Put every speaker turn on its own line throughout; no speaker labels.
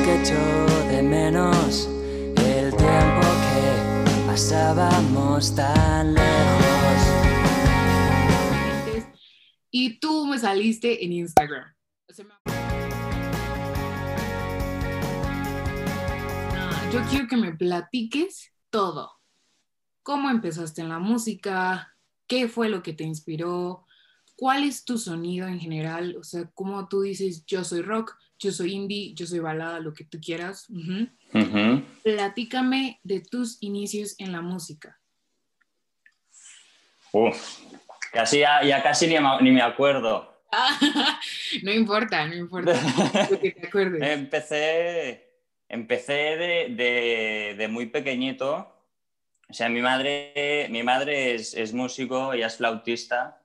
que echo de menos el tiempo que pasábamos tan lejos.
Y tú me saliste en Instagram. Ah, yo quiero que me platiques todo. ¿Cómo empezaste en la música? ¿Qué fue lo que te inspiró? ¿Cuál es tu sonido en general? O sea, ¿cómo tú dices, yo soy rock, yo soy indie, yo soy balada, lo que tú quieras? Ujú.
Ujú.
Platícame de tus inicios en la música.
Uf, casi ya, ya casi ni me, ni me acuerdo.
no importa, no importa. Lo que te acuerdes.
Empecé, empecé de, de- de muy pequeñito. O sea, mi madre, mi madre es, es músico, ella es flautista.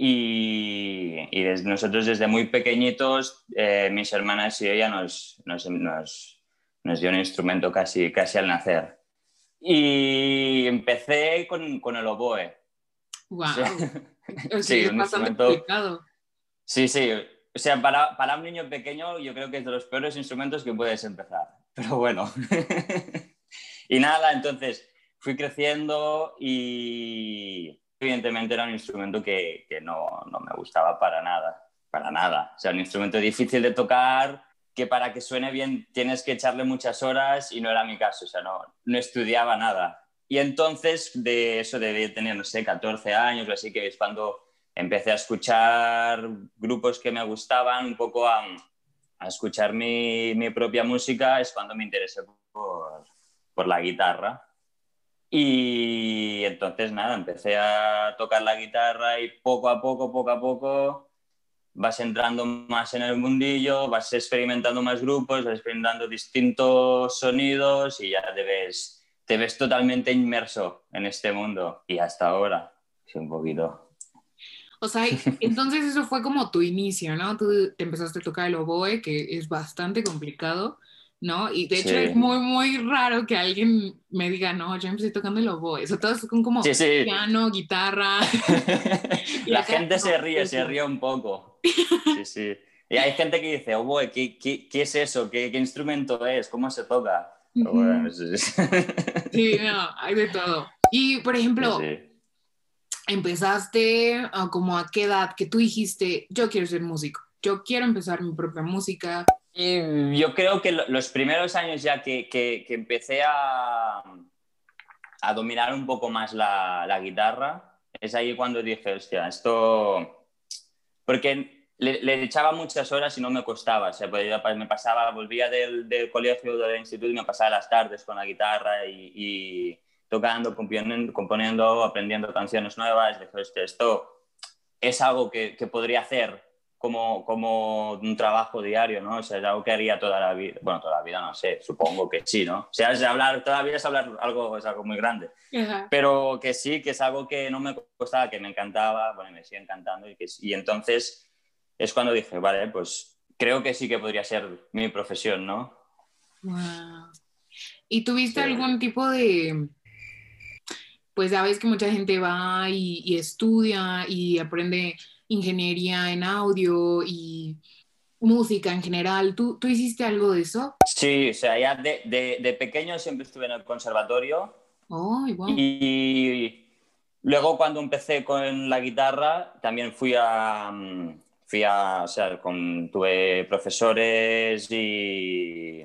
Y, y des- nosotros desde muy pequeñitos, eh, mis hermanas y ella nos, nos, nos, nos dio un instrumento casi, casi al nacer. Y empecé con, con el oboe.
Wow.
Sí.
O sea,
Sí,
es
un
bastante complicado.
Sí, sí. O sea, para, para un niño pequeño yo creo que es de los peores instrumentos que puedes empezar. Pero bueno. y nada, entonces fui creciendo y evidentemente era un instrumento que, que no, no me gustaba para nada. Para nada. O sea, un instrumento difícil de tocar que para que suene bien tienes que echarle muchas horas y no era mi caso. O sea, no, no estudiaba nada. Y entonces de eso debí tener, no sé, 14 años o así, que es cuando empecé a escuchar grupos que me gustaban, un poco a, a escuchar mi, mi propia música, es cuando me interesé por, por la guitarra. Y entonces nada, empecé a tocar la guitarra y poco a poco, poco a poco vas entrando más en el mundillo, vas experimentando más grupos, vas experimentando distintos sonidos y ya te ves, te ves totalmente inmerso en este mundo. Y hasta ahora, sí, un poquito.
O sea, entonces eso fue como tu inicio, ¿no? Tú te empezaste a tocar el oboe, que es bastante complicado, ¿no? Y de hecho
Sí.
es muy, muy raro que alguien me diga, no, yo empecé tocando el oboe. Eso todos son como
Sí, sí.
piano, guitarra.
La gente
no,
se ríe, se ríe un poco. Sí, sí. Y hay gente que dice, oh, boy, ¿qué, qué, qué es eso? ¿Qué, ¿Qué instrumento es? ¿Cómo se toca? Bueno, es- es-
Sí, no, hay de todo. Y, por ejemplo, empezaste ah, como a qué edad que tú dijiste, yo quiero ser músico, yo quiero empezar mi propia música.
Y yo creo que lo- los primeros años ya que, que- que empecé a, a dominar un poco más la, la guitarra, es ahí cuando dije, hostia, esto... Porque le, le echaba muchas horas y no me costaba. O sea, pues me pasaba, volvía del, del colegio, del instituto y me pasaba las tardes con la guitarra y, y tocando, componiendo, componiendo, aprendiendo canciones nuevas. Dije, hostia, esto es algo que, que podría hacer como, como un trabajo diario, ¿no? O sea, es algo que haría toda la vida. Bueno, toda la vida no sé, supongo que sí, ¿no? O sea, es hablar, toda la vida es hablar algo, es algo muy grande. Pero que sí, que es algo que no me costaba, que me encantaba, bueno, me sigue encantando. Y, que, y entonces es cuando dije, vale, pues creo que sí que podría ser mi profesión, ¿no?
Wow. ¿Y tuviste
Sí.
algún tipo de, pues sabes que mucha gente va y, y estudia y aprende ingeniería en audio y música en general? ¿Tú, ¿Tú hiciste algo de eso?
Sí, o sea, ya de, de, de pequeño siempre estuve en el conservatorio
Ay, wow.
Y luego cuando empecé con la guitarra, también fui a, mm, fui a, o sea, con, tuve profesores y,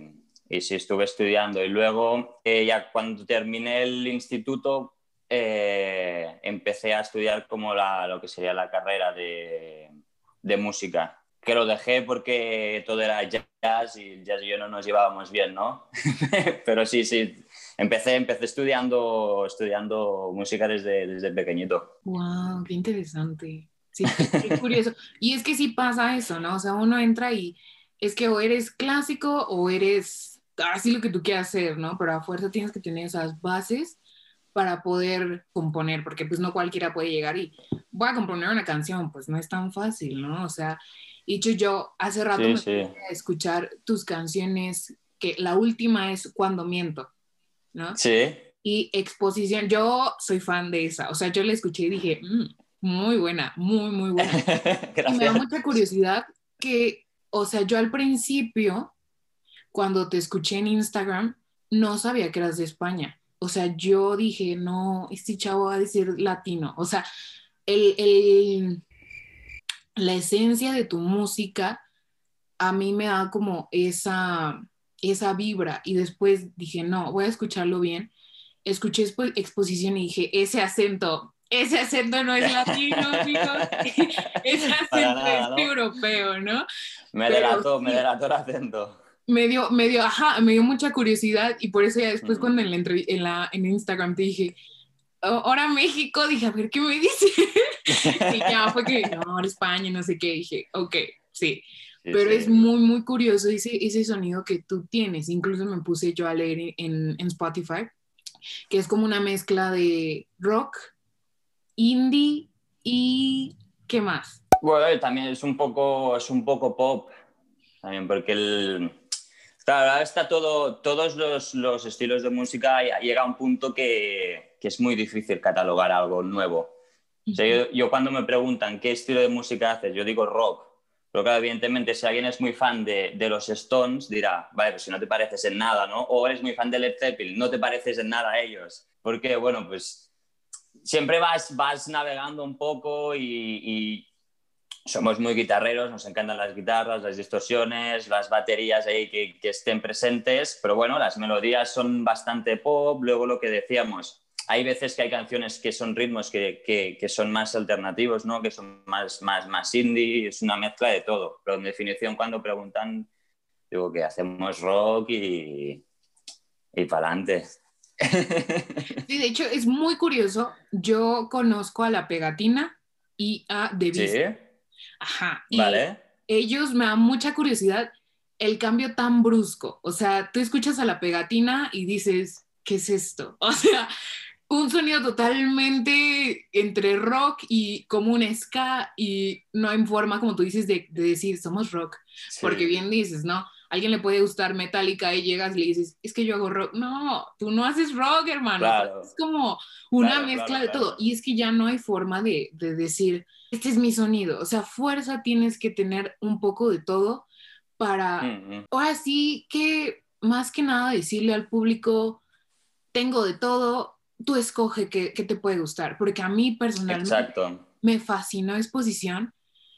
y sí estuve estudiando. Y luego, eh, ya cuando terminé el instituto, eh, empecé a estudiar como la, lo que sería la carrera de, de música. Que lo dejé porque todo era jazz y jazz y yo no nos llevábamos bien, ¿no? Pero sí, sí, empecé, empecé estudiando, estudiando música desde, desde pequeñito.
Wow, qué interesante. Sí, qué curioso. Y es que sí pasa eso, ¿no? O sea, uno entra y es que o eres clásico o eres así lo que tú quieras hacer, ¿no? Pero a fuerza tienes que tener esas bases para poder componer, porque pues no cualquiera puede llegar y voy a componer una canción, pues no es tan fácil, ¿no? O sea, dicho yo, hace rato
Sí,
me
sí.
a escuchar tus canciones, que la última es Cuando Miento, ¿no?
Sí,
y exposición. Yo soy fan de esa. O sea, yo la escuché y dije, "Mm, muy buena, muy, muy buena. Y me da mucha curiosidad que, o sea, yo al principio cuando te escuché en Instagram, no sabía que eras de España. O sea, yo dije, no, este chavo va a decir latino. O sea, el, el, la esencia de tu música a mí me da como esa, esa vibra. Y después dije, no, voy a escucharlo bien. Escuché exposición y dije, ese acento, ese acento no es latino, ese acento es europeo, ¿no?
Me delató, me delató el acento
me dio, me dio, ajá, me dio mucha curiosidad y por eso ya después cuando en, la en, la, en Instagram te dije, ahora México, dije, a ver qué me dice. y ya fue que, no, ahora España, no sé qué, dije, ok, sí. Pero es muy, muy curioso ese, ese sonido que tú tienes. Incluso me puse yo a leer en, en Spotify, que es como una mezcla de rock, indie y ¿qué más?
Bueno, también es un poco, es un poco pop, también porque el, Claro, está todo, todos los, los, estilos de música llega a un punto que, que es muy difícil catalogar algo nuevo. yo, cuando me preguntan qué estilo de música haces, yo digo rock. Pero claro, evidentemente, si alguien es muy fan de, de, los Stones, dirá, vale, pues si no te pareces en nada, ¿no? O eres muy fan de Led Zeppelin, no te pareces en nada a ellos. Porque, bueno, pues siempre vas, vas navegando un poco y somos muy guitarreros, nos encantan las guitarras, las distorsiones, las baterías ahí que, estén presentes, pero bueno, las melodías son bastante pop, luego lo que decíamos, hay veces que hay canciones que son ritmos que, son más alternativos, ¿no? que son más, más, más indie, es una mezcla de todo, pero en definición cuando preguntan, digo que hacemos rock y, y para adelante.
Sí, de hecho es muy curioso, yo conozco a La Pegatina y a The ¿Sí? Ajá. Y vale. ellos me dan mucha curiosidad el cambio tan brusco. O sea, tú escuchas a la pegatina y dices, ¿qué es esto? O sea, un sonido totalmente entre rock y como un ska y no hay forma, como tú dices, de, decir, somos rock. Porque bien dices, ¿no? alguien le puede gustar Metallica y llegas y le dices, es que yo hago rock. No, tú no haces rock, hermano. Es como una mezcla de todo. Y es que ya no hay forma de, de, decir, este es mi sonido. O sea, fuerza tienes que tener un poco de todo para, mm ahora sí que más que nada decirle al público, tengo de todo, tú escoge qué, te puede gustar. Porque a mí personalmente me fascinó exposición,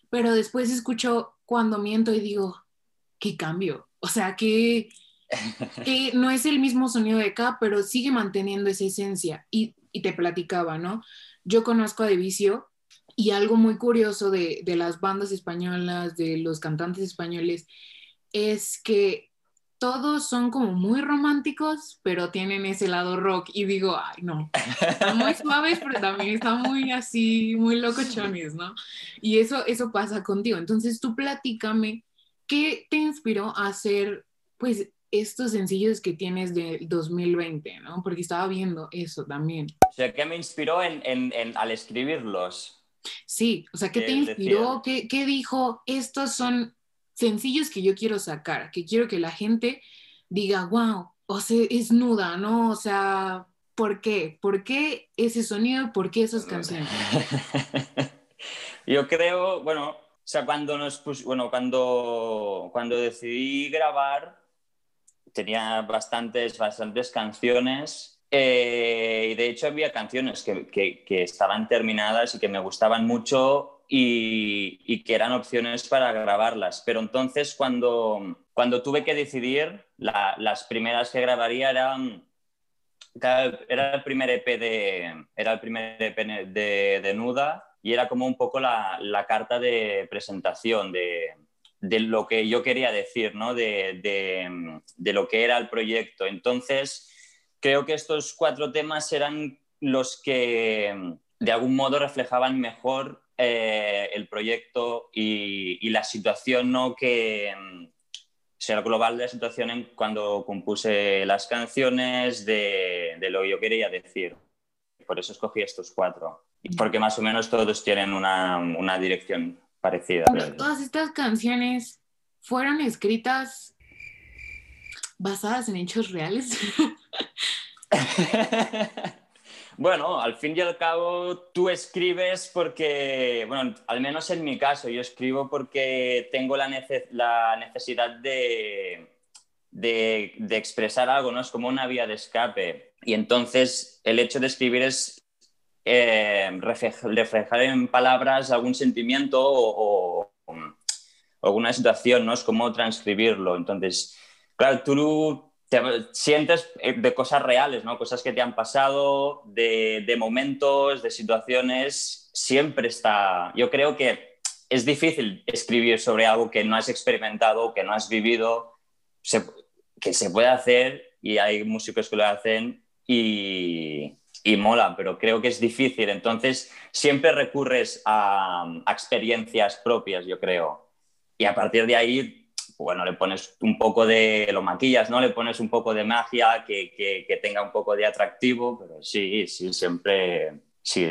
pero después escucho cuando miento y digo, qué cambio. O sea, que, no es el mismo sonido de acá, pero sigue manteniendo esa esencia. Y, te platicaba, ¿no? Yo conozco a Devicio y algo muy curioso de, las bandas españolas, de los cantantes españoles, es que todos son como muy románticos, pero tienen ese lado rock. Y digo, ay, no, están muy suaves, pero también están muy así, muy locochones, ¿no? Y eso, eso pasa contigo. Entonces tú platícame ¿qué te inspiró a hacer, pues, estos sencillos que tienes del 2020, ¿no? Porque estaba viendo eso también.
O sea, ¿qué me inspiró al escribirlos?
Sí, o sea, ¿qué te inspiró? ¿Qué, ¿Qué, dijo? Estos son sencillos que yo quiero sacar, que quiero que la gente diga, wow, o sea, es nuda, ¿no? O sea, ¿por qué? ¿Por qué ese sonido? ¿Por qué esas canciones?
yo creo, bueno, o sea, cuando nos bueno, cuando, cuando decidí grabar, tenía bastantes, bastantes canciones eh, y de hecho había canciones que, que, estaban terminadas y que me gustaban mucho y, y, que eran opciones para grabarlas. Pero entonces cuando, cuando tuve que decidir, las primeras que grabaría eran... Era el primer EP de, era el primer EP de, de Nuda y era como un poco la, la carta de presentación de, de, lo que yo quería decir, ¿no? de, de, lo que era el proyecto. Entonces, creo que estos cuatro temas eran los que de algún modo reflejaban mejor eh, el proyecto y, y, la situación ¿no? que, sea, el global de la situación en cuando compuse las canciones de, de, lo que yo quería decir. Por eso escogí estos cuatro porque más o menos todos tienen una, una dirección parecida.
Todas estas canciones fueron escritas basadas en hechos reales.
bueno, al fin y al cabo tú escribes porque, bueno, al menos en mi caso, yo escribo porque tengo la, necesidad de, expresar algo, ¿no? Es como una vía de escape. Y entonces el hecho de escribir es eh, reflejar en palabras algún sentimiento o, o, alguna situación, ¿no? Es como transcribirlo. Entonces, claro, tú te sientes eh, de cosas reales, ¿no? Cosas que te han pasado, de, de momentos, de situaciones, siempre está... Yo creo que es difícil escribir sobre algo que no has experimentado, que no has vivido, que se puede hacer y hay músicos que lo hacen y, y, mola, pero creo que es difícil. Entonces, siempre recurres a, a, experiencias propias, yo creo. Y a partir de ahí, bueno, le pones un poco de, lo maquillas, ¿no? Le pones un poco de magia que, que, que tenga un poco de atractivo, pero sí, sí, siempre, sí,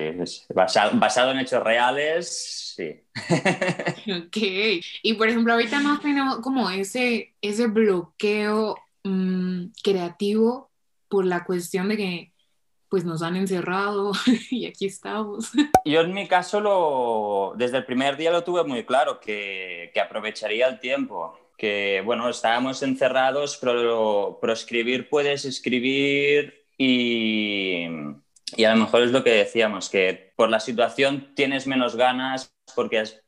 basado, basado en hechos reales, sí.
ok. Y por ejemplo, ahorita no tenemos como ese, ese bloqueo mmm, creativo por la cuestión de que pues nos han encerrado y aquí estamos.
Yo en mi caso lo, desde el primer día lo tuve muy claro, que, que aprovecharía el tiempo, que bueno, estábamos encerrados, pero, escribir puedes escribir y, y a lo mejor es lo que decíamos, que por la situación tienes menos ganas porque, es,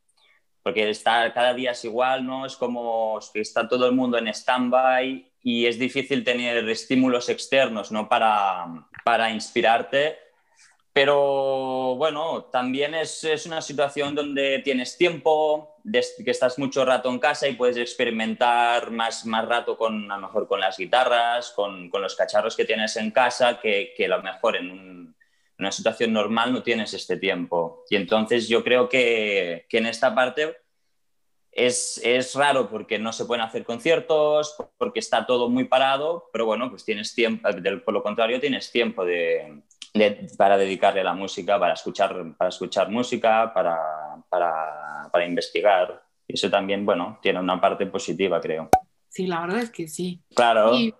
porque está, cada día es igual, ¿no? Es como que está todo el mundo en stand-by y es difícil tener estímulos externos, ¿no? Para, para inspirarte. Pero bueno, también es, es, una situación donde tienes tiempo, que estás mucho rato en casa y puedes experimentar más, más rato con, a lo mejor con las guitarras, con, con los cacharros que tienes en casa, que, que a lo mejor en un, en una situación normal no tienes este tiempo. Y entonces yo creo que, que en esta parte es, es, raro porque no se pueden hacer conciertos, porque está todo muy parado, pero bueno, pues tienes tiempo, por lo contrario, tienes tiempo de, de, para dedicarle a la música, para escuchar, para escuchar música, para, para, para investigar. Y eso también, bueno, tiene una parte positiva, creo.
Sí, la verdad es que sí.
Claro.
Y,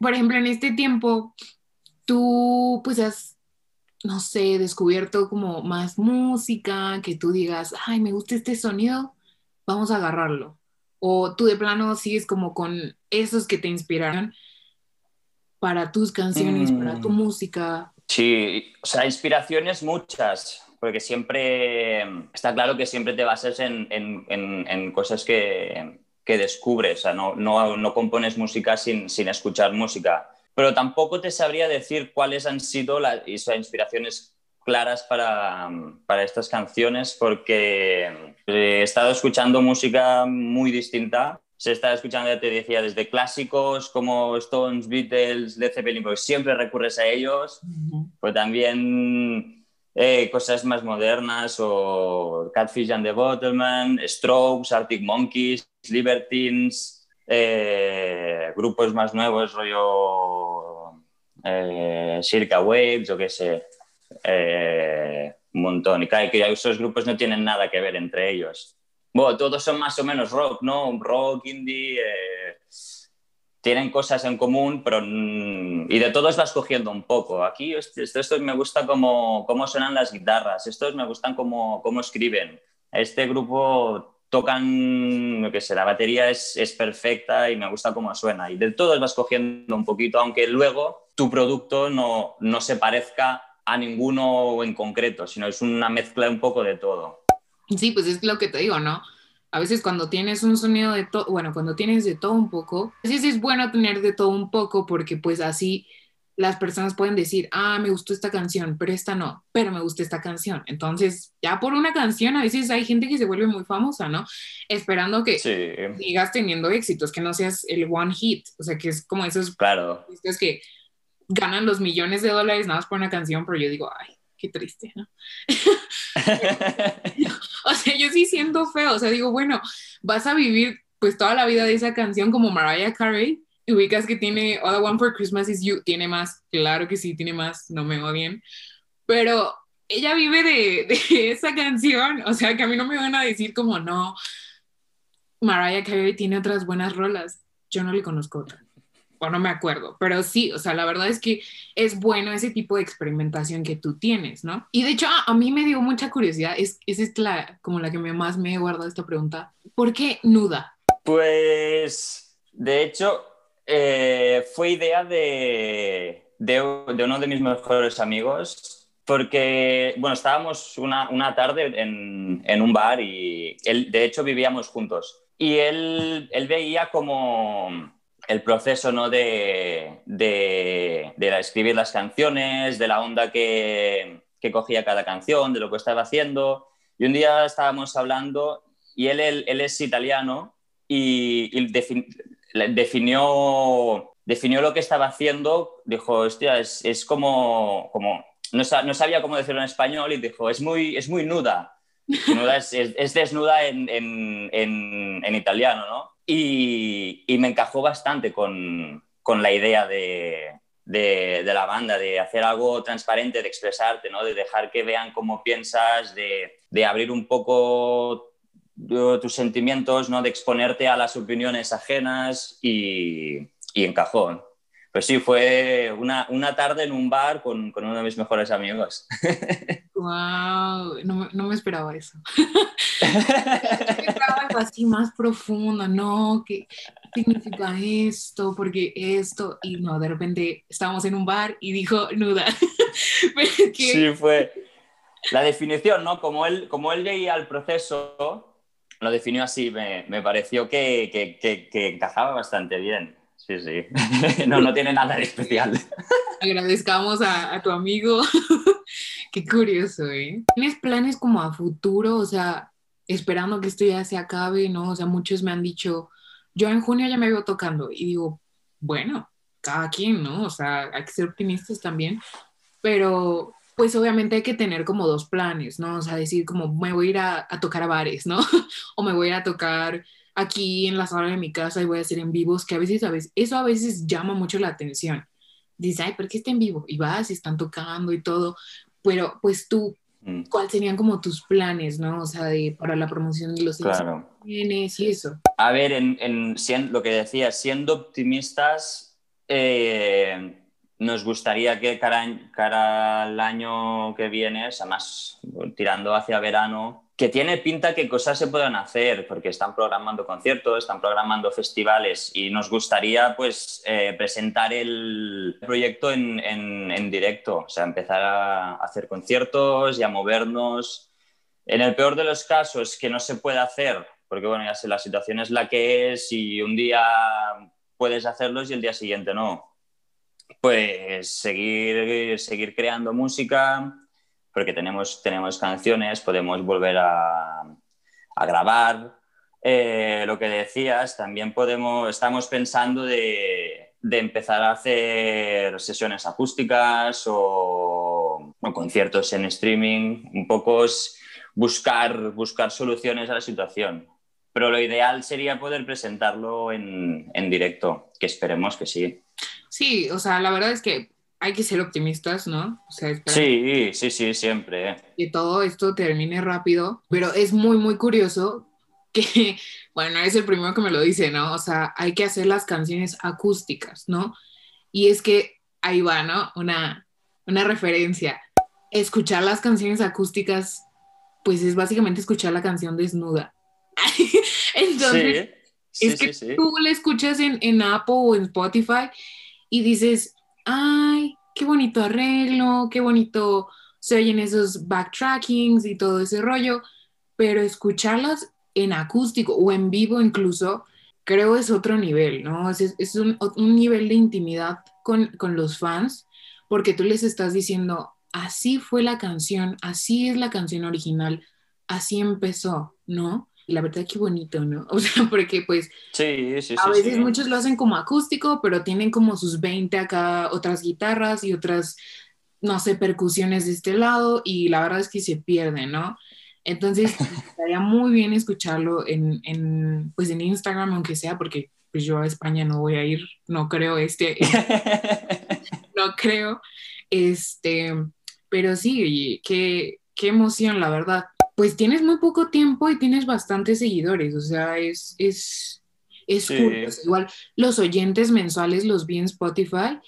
por ejemplo, en este tiempo, tú pues has no sé, descubierto como más música, que tú digas, ay, me gusta este sonido, vamos a agarrarlo. O tú de plano sigues como con esos que te inspiraron para tus canciones, mm. para tu música.
Sí, o sea, inspiraciones muchas, porque siempre, está claro que siempre te basas en, en, en, cosas que, que, descubres, o sea, no, no, no compones música sin, sin escuchar música pero tampoco te sabría decir cuáles han sido las inspiraciones claras para, para, estas canciones porque he estado escuchando música muy distinta. Se está escuchando, ya te decía, desde clásicos como Stones, Beatles, Led Zeppelin, porque siempre recurres a ellos, uh -huh. pero también eh, cosas más modernas o Catfish and the Bottleman, Strokes, Arctic Monkeys, Libertines, eh, grupos más nuevos, rollo eh, Circa Waves o qué sé, un montón. Y claro, que esos grupos no tienen nada que ver entre ellos. Bueno, todos son más o menos rock, ¿no? Rock, indie, eh, tienen cosas en común, pero y de todos vas cogiendo un poco. Aquí esto, esto me gusta cómo, cómo suenan las guitarras, estos me gustan cómo, cómo escriben. Este grupo tocan, lo que sé, la batería es, es, perfecta y me gusta cómo suena. Y de todos vas cogiendo un poquito, aunque luego tu producto no, no se parezca a ninguno en concreto, sino es una mezcla un poco de todo.
Sí, pues es lo que te digo, ¿no? A veces cuando tienes un sonido de todo, bueno, cuando tienes de todo un poco, a veces es bueno tener de todo un poco porque pues así las personas pueden decir, ah, me gustó esta canción, pero esta no, pero me gusta esta canción. Entonces, ya por una canción, a veces hay gente que se vuelve muy famosa, ¿no? Esperando que
sí.
sigas teniendo éxitos, que no seas el one hit, o sea, que es como esos
claro.
es que ganan los millones de dólares nada más por una canción, pero yo digo, ay, qué triste, ¿no? o sea, yo sí siento feo, o sea, digo, bueno, vas a vivir pues toda la vida de esa canción como Mariah Carey, ubicas que tiene All I Want for Christmas is You, tiene más, claro que sí, tiene más, no me odien, pero ella vive de, de, esa canción, o sea que a mí no me van a decir como no, Mariah Carey tiene otras buenas rolas, yo no le conozco otra, o no me acuerdo, pero sí, o sea, la verdad es que es bueno ese tipo de experimentación que tú tienes, ¿no? Y de hecho a, mí me dio mucha curiosidad, es, es la, como la que me, más me he guardado esta pregunta, ¿por qué nuda?
Pues, de hecho, eh, fue idea de, de, uno de mis mejores amigos, porque, bueno, estábamos una, una tarde en, en, un bar y él, de hecho vivíamos juntos. Y él, él veía como el proceso ¿no? de, de, de, escribir las canciones, de la onda que, que, cogía cada canción, de lo que estaba haciendo. Y un día estábamos hablando y él, él, es italiano y, y definió, definió lo que estaba haciendo, dijo, hostia, es, como, como no, sabía cómo decirlo en español y dijo, es muy, es muy nuda. nuda es, es, es, desnuda en, en, en italiano, ¿no? Y, me encajó bastante con, con la idea de, de, de, la banda, de hacer algo transparente, de expresarte, ¿no? de dejar que vean cómo piensas, de, de abrir un poco tus sentimientos, ¿no? de exponerte a las opiniones ajenas y, y encajó. Pues sí, fue una, una tarde en un bar con, con, uno de mis mejores amigos.
¡Wow! No, no me esperaba eso. me esperaba algo así más profundo, ¿no? ¿Qué significa esto? Porque esto, y no, de repente estábamos en un bar y dijo nuda.
Sí, fue la definición, ¿no? Como él, como él veía el proceso, lo definió así, me, me pareció que, que, que, que, encajaba bastante bien. Sí, sí. no, no tiene nada de especial.
Agradezcamos a, a tu amigo. Qué curioso, ¿eh? ¿Tienes planes como a futuro? O sea, esperando que esto ya se acabe, ¿no? O sea, muchos me han dicho, yo en junio ya me veo tocando y digo, bueno, cada quien, ¿no? O sea, hay que ser optimistas también, pero pues obviamente hay que tener como dos planes, ¿no? O sea, decir como me voy a ir a, a tocar a bares, ¿no? o me voy a tocar aquí en la sala de mi casa y voy a hacer en vivos, que a veces, a veces, eso a veces llama mucho la atención. Dices, ay, ¿por qué está en vivo? Y vas y están tocando y todo, pero pues tú, mm. ¿cuáles serían como tus planes, no? O sea, de, para la promoción de los
claro.
y eso.
A ver, en, en, lo que decías, siendo optimistas, eh, nos gustaría que cara, al año que viene, además tirando hacia verano, que tiene pinta que cosas se puedan hacer, porque están programando conciertos, están programando festivales y nos gustaría pues eh, presentar el proyecto en, en, en, directo, o sea, empezar a hacer conciertos y a movernos. En el peor de los casos que no se puede hacer, porque bueno, ya sé, la situación es la que es y un día puedes hacerlos y el día siguiente no pues seguir, seguir creando música, porque tenemos, tenemos canciones, podemos volver a, grabar. Eh, lo que decías, también podemos, estamos pensando de, de empezar a hacer sesiones acústicas o, o, conciertos en streaming, un poco buscar, buscar soluciones a la situación. Pero lo ideal sería poder presentarlo en, en directo, que esperemos que sí.
Sí, o sea, la verdad es que hay que ser optimistas, ¿no? O sea,
sí, sí, sí, siempre. ¿eh?
Que todo esto termine rápido, pero es muy, muy curioso que, bueno, es el primero que me lo dice, ¿no? O sea, hay que hacer las canciones acústicas, ¿no? Y es que ahí va, ¿no? Una, una referencia. Escuchar las canciones acústicas, pues es básicamente escuchar la canción desnuda. Entonces, sí, sí, es que sí, tú la escuchas en, en Apple o en Spotify y dices, ay, qué bonito arreglo, qué bonito se oyen esos backtrackings y todo ese rollo, pero escucharlas en acústico o en vivo incluso, creo es otro nivel, ¿no? Es, es un, un, nivel de intimidad con, con los fans, porque tú les estás diciendo, así fue la canción, así es la canción original, así empezó, ¿no? La verdad qué bonito, ¿no? O sea, porque pues
sí, sí,
a veces muchos lo hacen como acústico, pero tienen como sus 20 acá otras guitarras y otras, no sé, percusiones de este lado y la verdad es que se pierden, ¿no? Entonces, estaría muy bien escucharlo en, en, pues en Instagram, aunque sea, porque pues yo a España no voy a ir, no creo, este, no creo, este, pero sí, qué, qué emoción, la verdad pues tienes muy poco tiempo y tienes bastantes seguidores, o sea, es, es, es sí. curioso. Igual los oyentes mensuales los vi en Spotify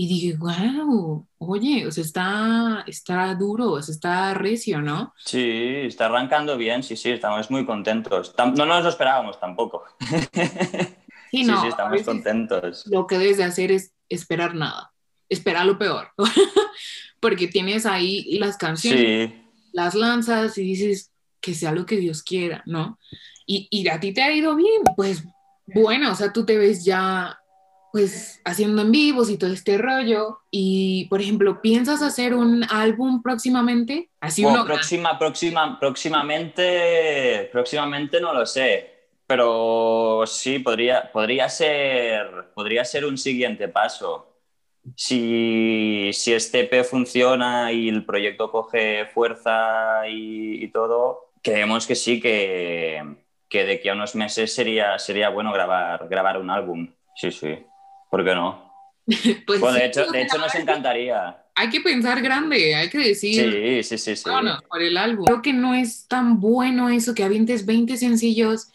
y dije, wow, oye, o sea, está, está duro, o sea, está recio, ¿no?
Sí, está arrancando bien, sí, sí, estamos muy contentos. No nos lo esperábamos tampoco.
Sí,
Sí,
no,
sí,
a
estamos contentos.
Lo que debes de hacer es esperar nada, esperar lo peor, porque tienes ahí las canciones,
Sí,
las lanzas y dices que sea lo que Dios quiera, ¿no? Y, y a ti te ha ido bien, pues bueno, o sea, tú te ves ya pues haciendo en vivos y todo este rollo y por ejemplo, ¿piensas hacer un álbum próximamente? Así
Bueno,
uno
próxima, próxima, próximamente, próximamente no lo sé, pero sí, podría, podría, ser, podría ser un siguiente paso. Si, si este EP funciona y el proyecto coge fuerza y, y todo, creemos que sí, que, que de aquí a unos meses sería, sería bueno grabar, grabar un álbum. Sí, sí, ¿por qué no?
pues,
Bueno, de
sí,
hecho,
o
de hecho nos encantaría.
hay que pensar grande, hay que decir
Sí, sí, sí, sí.
Vámonos por el álbum. Creo que no es tan bueno eso que avientes 20 sencillos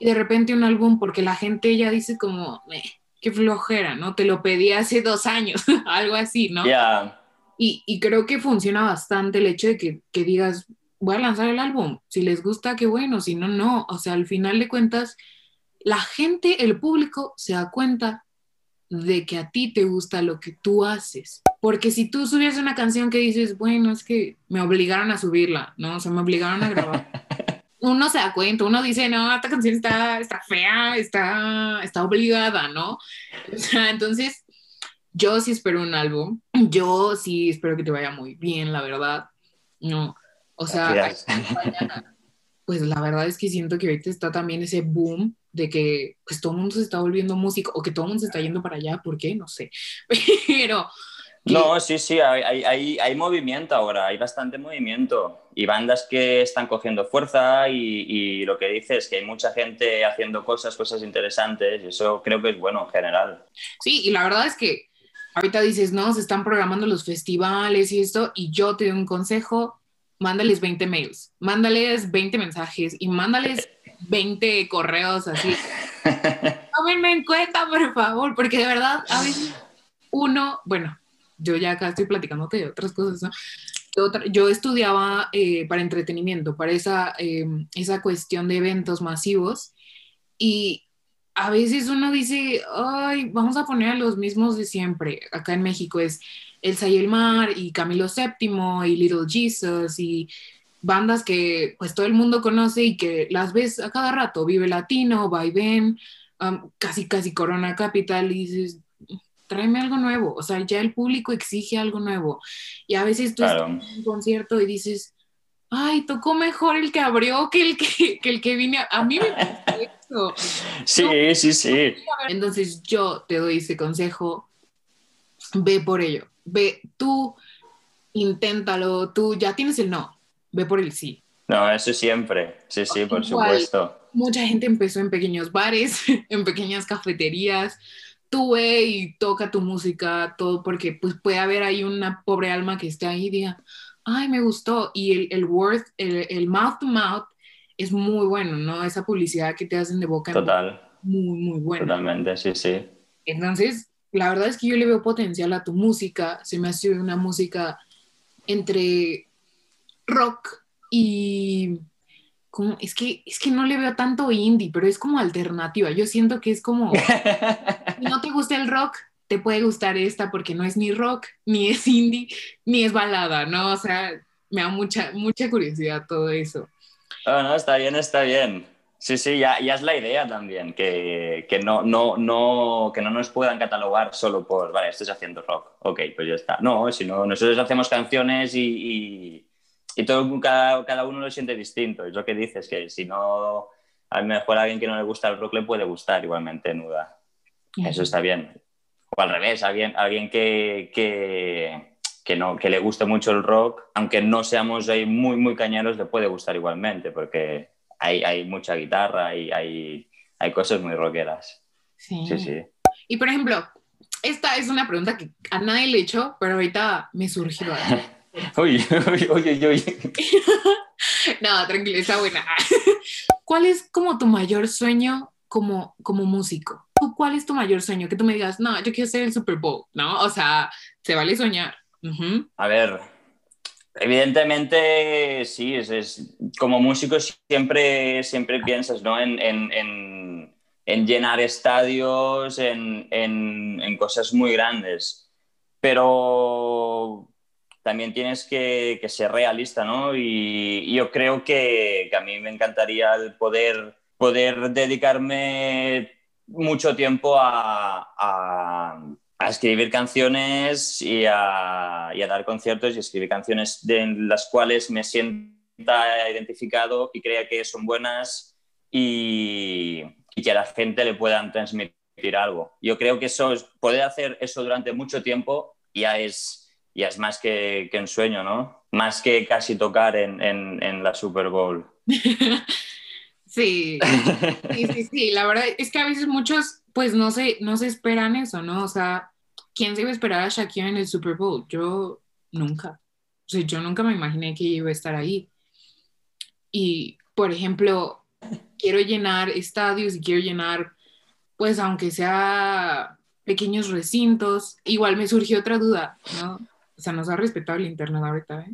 y de repente un álbum porque la gente ya dice como, "Meh, qué flojera, ¿no? Te lo pedí hace dos años, algo así, ¿no?
Ya,
Y, y creo que funciona bastante el hecho de que, que digas, voy a lanzar el álbum, si les gusta, qué bueno, si no, no. O sea, al final de cuentas, la gente, el público se da cuenta de que a ti te gusta lo que tú haces. Porque si tú subías una canción que dices, bueno, es que me obligaron a subirla, ¿no? O sea, me obligaron a grabar. Uno se da cuenta, uno dice, no, esta canción está, está fea, está, está obligada, ¿no? O sea, entonces, yo sí espero un álbum. Yo sí espero que te vaya muy bien, la verdad. No, o sea, pues la verdad es que siento que ahorita está también ese boom de que pues todo el mundo se está volviendo músico o que todo el mundo se está yendo para allá, ¿por qué? No sé. Pero
No, sí, sí, hay, hay- hay, movimiento ahora, hay bastante movimiento y bandas que están cogiendo fuerza y, y lo que dices es que hay mucha gente haciendo cosas, cosas interesantes y eso creo que es bueno en general.
sí, y la verdad es que ahorita dices, no, se están programando los festivales y esto, y yo te doy un consejo, mándales 20 mails, mándales 20 mensajes y mándales 20 correos así. Tómenme en cuenta, por favor, porque de verdad, a veces uno, bueno, yo ya acá estoy platicándote de otras cosas. Yo, estudiaba eh, para entretenimiento, para esa, eh, esa cuestión de eventos masivos, y a veces uno dice, ay, vamos a poner a los mismos de siempre. Acá en México es Elsa y el Mar, y Camilo VII, y Little Jesus, y bandas que pues todo el mundo conoce y que las ves a cada rato, Vive Latino, Vaivén, um, casi casi Corona Capital, y dices, tráeme algo nuevo, o sea, ya el público exige algo nuevo. Y a veces tú
Claro.
estás en un concierto y dices, ay, tocó mejor el que abrió que el que, que el que vine. A, a mí me eso.
Sí, sí, sí.
Entonces yo te doy ese consejo, ve por ello, ve tú, inténtalo, tú ya tienes el no, ve por el sí.
No, eso siempre. Sí, sí, por
Igual.
supuesto.
Mucha gente empezó en pequeños bares, en pequeñas cafeterías, tú ve y toca tu música, todo, porque pues puede haber ahí una pobre alma que esté ahí y diga, ay, me gustó, y el, el word, el, el mouth to mouth es muy bueno, ¿no? Esa publicidad que te hacen de boca en boca,
Total,
muy, muy buena.
totalmente, sí, sí.
Entonces, la verdad es que yo le veo potencial a tu música. Se me hace una música entre rock y... Como, es, que, es que no le veo tanto indie, pero es como alternativa. Yo siento que es como, si no te gusta el rock, te puede gustar esta porque no es ni rock, ni es indie, ni es balada, ¿no? O sea, me da mucha, mucha curiosidad todo eso.
No, no, está bien, está bien. Sí, sí, ya, ya es la idea también, que, que no, no, no, que no nos puedan catalogar solo por, vale, estás haciendo rock, ok, pues ya está. No, sino nosotros hacemos canciones y, y, y todo, cada, cada uno lo siente distinto. Es lo que dices, que si no, a lo mejor a alguien que no le gusta el rock le puede gustar igualmente Nuda. Eso está bien. O al revés, alguien, alguien que, que, que, no, que le guste mucho el rock, aunque no seamos ahí muy, muy cañeros, le puede gustar igualmente, porque hay, hay mucha guitarra y hay, hay cosas muy rockeras.
Sí.
Sí, sí.
Y por ejemplo, esta es una pregunta que a nadie le he hecho, pero ahorita me surgió.
Uy, uy, uy, uy, uy.
no, tranquilo, está buena. ¿Cuál es como tu mayor sueño como, como músico? ¿Tú cuál es tu mayor sueño? Que tú me digas, no, yo quiero ser el Super Bowl, ¿no? O sea, se vale soñar. Ujú.
A ver, evidentemente sí, es, es- como músico siempre, siempre piensas ¿no? en, en- en- en llenar estadios, en, en, en, cosas muy grandes. Pero también tienes que, que ser realista, ¿no? Y, yo creo que, que, a mí me encantaría el poder, poder dedicarme mucho tiempo a, a, a escribir canciones y a, y a, dar conciertos y escribir canciones de las cuales me sienta identificado y crea que son buenas y, y que a la gente le puedan transmitir algo. Yo creo que eso es, poder hacer eso durante mucho tiempo ya es, ya es más que, que un sueño, ¿no? Más que casi tocar en, en, en la Super Bowl.
sí, sí, sí, sí, la verdad es que a veces muchos pues no se, no se esperan eso, ¿no? O sea, ¿quién se iba a esperar a Shakira en el Super Bowl? Yo nunca. O sea, yo nunca me imaginé que iba a estar ahí. Y, por ejemplo, quiero llenar estadios y quiero llenar, pues aunque sea pequeños recintos, igual me surgió otra duda, ¿no? O sea, nos ha respetado el Internet ahorita, ¿eh?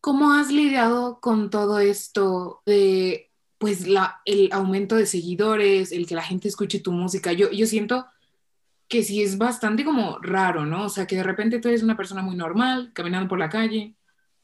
¿Cómo has lidiado con todo esto de, pues, la, el aumento de seguidores, el que la gente escuche tu música? Yo, yo siento que sí es bastante como raro, ¿no? O sea, que de repente tú eres una persona muy normal, caminando por la calle,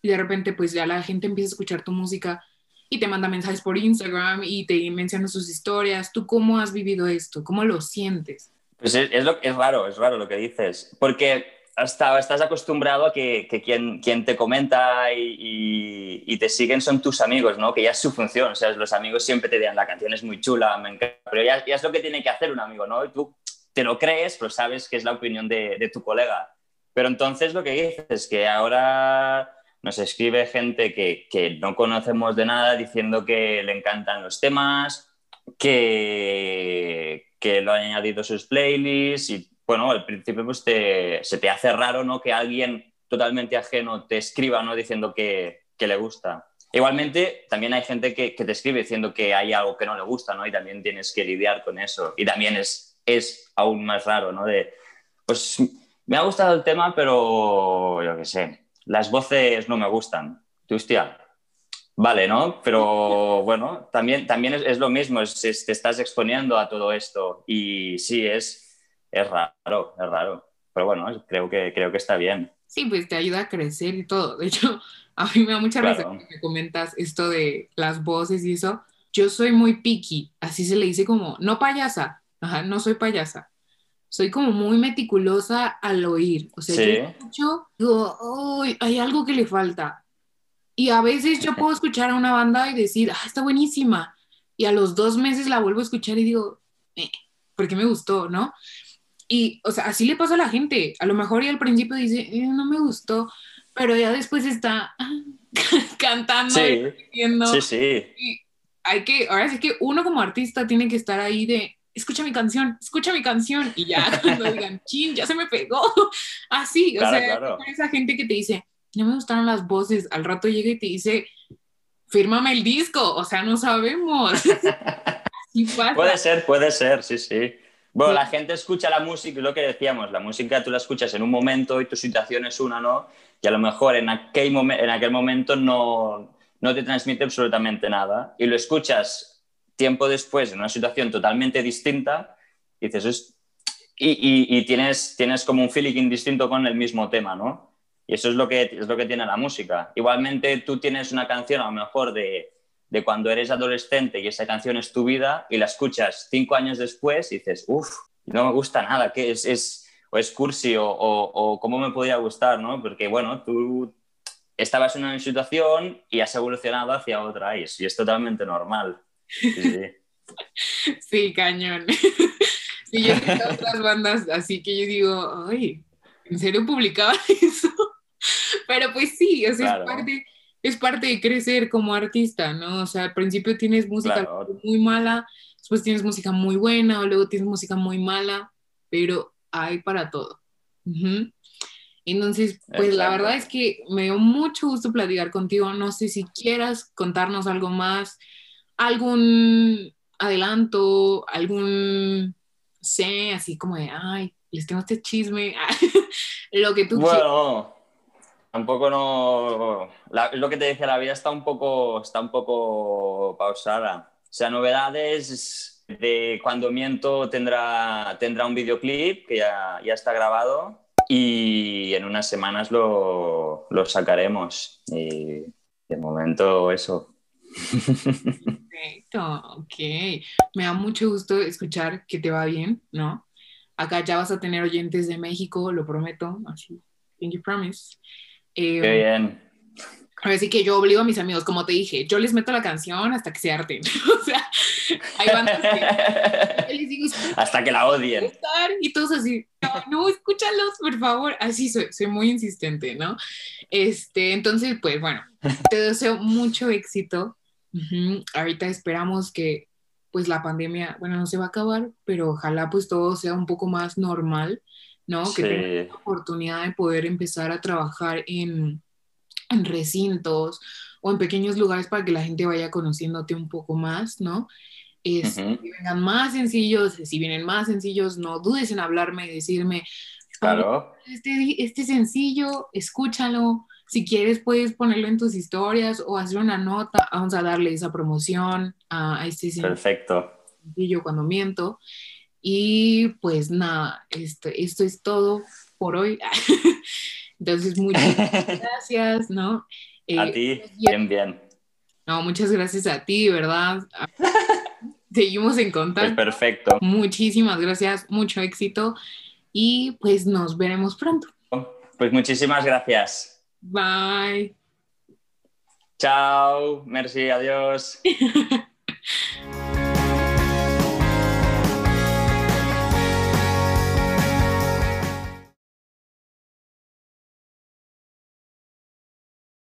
y de repente pues ya la gente empieza a escuchar tu música y te manda mensajes por Instagram y te menciona sus historias. ¿Tú cómo has vivido esto? ¿Cómo lo sientes?
Pues es, es, lo, es raro, es raro lo que dices, porque hasta estás acostumbrado a que, quien, te comenta y, y, te siguen son tus amigos, ¿no? Que ya es su función, o sea, los amigos siempre te dirán, la canción es muy chula, me encanta, pero ya, es lo que tiene que hacer un amigo, ¿no? Y tú te lo crees, pero sabes que es la opinión de, tu colega. Pero entonces lo que dices es que ahora nos escribe gente que, no conocemos de nada diciendo que le encantan los temas, que, que lo han añadido sus playlists y bueno, al principio pues te, se te hace raro ¿no? que alguien totalmente ajeno te escriba ¿no? diciendo que, le gusta. Igualmente, también hay gente que, te escribe diciendo que hay algo que no le gusta, ¿no? Y también tienes que lidiar con eso. Y también es, es aún más raro, ¿no? De, pues me ha gustado el tema, pero yo qué sé, las voces no me gustan. Tú, hostia, vale, ¿no? Pero bueno, también, también es, es lo mismo, es, es, te estás exponiendo a todo esto y sí, es, es raro, es raro. Pero bueno, creo que, creo que está bien.
Sí, pues te ayuda a crecer y todo. De hecho, a mí me da mucha risa claro. que me comentas esto de las voces y eso. Yo soy muy picky, así se le dice como, no payasa, Ajá, no soy payasa soy como muy meticulosa al oír. O sea, sí. yo escucho, digo, hay algo que le falta. Y a veces yo puedo escuchar a una banda y decir, ah, está buenísima. Y a los dos meses la vuelvo a escuchar y digo, eh, ¿por qué me gustó, no? Y, o sea, así le pasa a la gente. A lo mejor y al principio dice, eh, no me gustó, pero ya después está cantando,
sí. Diciendo, sí, sí.
Y hay que, ahora sí que uno como artista tiene que estar ahí de, escucha mi canción, escucha mi canción, y ya cuando digan, chin, ya se me pegó. Así, claro, o sea, claro. esa gente que te dice, no me gustaron las voces, al rato llega y te dice, fírmame el disco, o sea, no sabemos.
Así pasa. Puede ser, puede ser, sí, sí. Bueno, la gente escucha la música, lo que decíamos, la música tú la escuchas en un momento y tu situación es una, ¿no? Y a lo mejor en aquel, momen en aquel momento no, no te transmite absolutamente nada. Y lo escuchas tiempo después, en una situación totalmente distinta, dices, y, y, y, tienes, tienes como un feeling distinto con el mismo tema, ¿no? Y eso es lo que, es lo que tiene la música. Igualmente tú tienes una canción a lo mejor de, de cuando eres adolescente y esa canción es tu vida y la escuchas cinco años después y dices, uff, no me gusta nada, que es, es, o es cursi o, o, o cómo me podía gustar, ¿no? Porque bueno, tú estabas en una situación y has evolucionado hacia otra y es, y es totalmente normal. Sí,
sí cañón. Sí, yo he otras bandas, así que yo digo, ay, ¿en serio publicaba eso? Pero pues sí, o sea, claro. es, parte, es parte de crecer como artista, ¿no? O sea, al principio tienes música claro. muy mala, después tienes música muy buena, o luego tienes música muy mala, pero hay para todo. Uh -huh. Entonces, pues Exacto. la verdad es que me dio mucho gusto platicar contigo. No sé si quieras contarnos algo más, algún adelanto, algún, sé, así como de, ay, les tengo este chisme, lo que tú
bueno, quieras. Tampoco no, la, lo que te decía, la vida está un poco, está un poco pausada. O sea, novedades, de Cuando Miento tendrá, tendrá un videoclip que ya, ya está grabado y en unas semanas lo, lo sacaremos. Y de momento eso.
Perfecto, ok. Me da mucho gusto escuchar que te va bien, ¿no? Acá ya vas a tener oyentes de México, lo prometo, así, you promise.
Eh, Qué bien.
Así que yo obligo a mis amigos, como te dije, yo les meto la canción hasta que se harten. o sea, hay bandas que les digo,
hasta que la odien.
Y todos así, no, escúchalos, por favor. Así soy, soy muy insistente, ¿no? Este, entonces, pues bueno, te deseo mucho éxito. Ahorita esperamos que pues la pandemia, bueno, no se va a acabar, pero ojalá pues todo sea un poco más normal, ¿no? Que tengas la oportunidad de poder empezar a trabajar en en recintos o en pequeños lugares para que la gente vaya conociéndote un poco más, ¿no? Es, Si vengan más sencillos, si vienen más sencillos, no dudes en hablarme y decirme,
claro.
este, este sencillo, escúchalo, si quieres puedes ponerlo en tus historias o hacer una nota, vamos a darle esa promoción a, este
Perfecto.
sencillo cuando miento. Y pues nada, esto, esto es todo por hoy. Entonces, muchas gracias, ¿no?
a eh, ti, bien, bien.
No, muchas gracias a ti, ¿verdad? Seguimos en contacto.
Pues perfecto.
Muchísimas gracias, mucho éxito y pues nos veremos pronto.
Pues muchísimas gracias.
Bye.
Chao, merci, adiós.